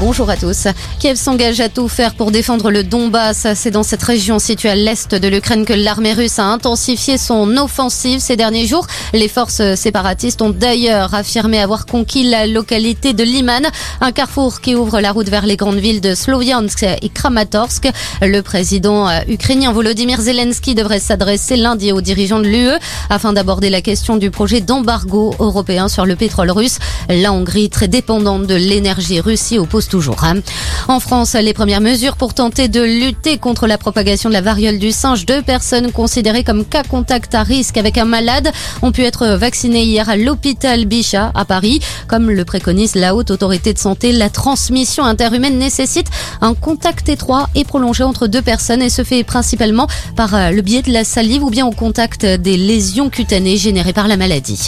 Bonjour à tous. Kiev s'engage à tout faire pour défendre le Donbass. C'est dans cette région située à l'est de l'Ukraine que l'armée russe a intensifié son offensive ces derniers jours. Les forces séparatistes ont d'ailleurs affirmé avoir conquis la localité de Liman, un carrefour qui ouvre la route vers les grandes villes de Sloviansk et Kramatorsk. Le président ukrainien Volodymyr Zelensky devrait s'adresser lundi aux dirigeants de l'UE afin d'aborder la question du projet d'embargo européen sur le pétrole russe. La Hongrie, très dépendante de l'énergie russe, oppose toujours. Hein. En France, les premières mesures pour tenter de lutter contre la propagation de la variole du singe, deux personnes considérées comme cas contact à risque avec un malade ont pu être vaccinées hier à l'hôpital Bichat à Paris. Comme le préconise la haute autorité de santé, la transmission interhumaine nécessite un contact étroit et prolongé entre deux personnes et se fait principalement par euh, le biais de la salive ou bien au contact des lésions cutanées générées par la maladie.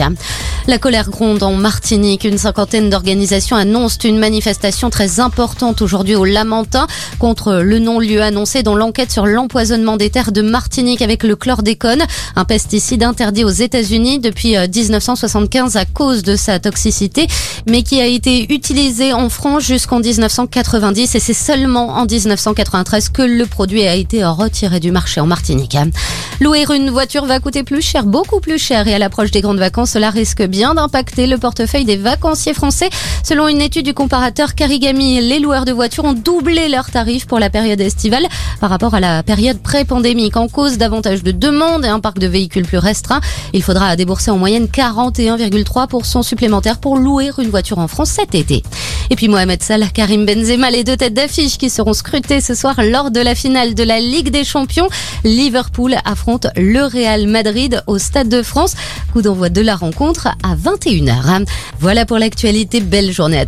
La colère gronde en Martinique. Une cinquantaine d'organisations annoncent une manifestation très importante aujourd'hui au Lamentin contre le non-lieu annoncé dans l'enquête sur l'empoisonnement des terres de Martinique avec le chlordécone, un pesticide interdit aux États-Unis depuis 1975 euh, à cause de sa toxicité, mais qui a été utilisé en France jusqu'en 1990 et c'est seulement en 1993 que le produit a été retiré du marché en Martinique. Louer une voiture va coûter plus cher, beaucoup plus cher et à l'approche des grandes vacances, cela risque bien d'impacter le portefeuille des vacanciers français. Selon une étude du comparateur Carigami, les loueurs de voitures ont doublé leurs tarifs pour la période estivale par rapport à la période pré-pandémique. En cause davantage de demandes et un parc de véhicules plus restreint, il faudra débourser en moyenne 41,3% supplémentaire pour louer une voiture en France cet été. Et puis Mohamed Salah, Karim Benzema, les deux têtes d'affiche qui seront scrutées ce soir lors de la finale de la Ligue des Champions. Liverpool affronte le Real Madrid au Stade de France. Coup d'envoi de la rencontre à 21h. Voilà pour l'actualité. Belle journée à.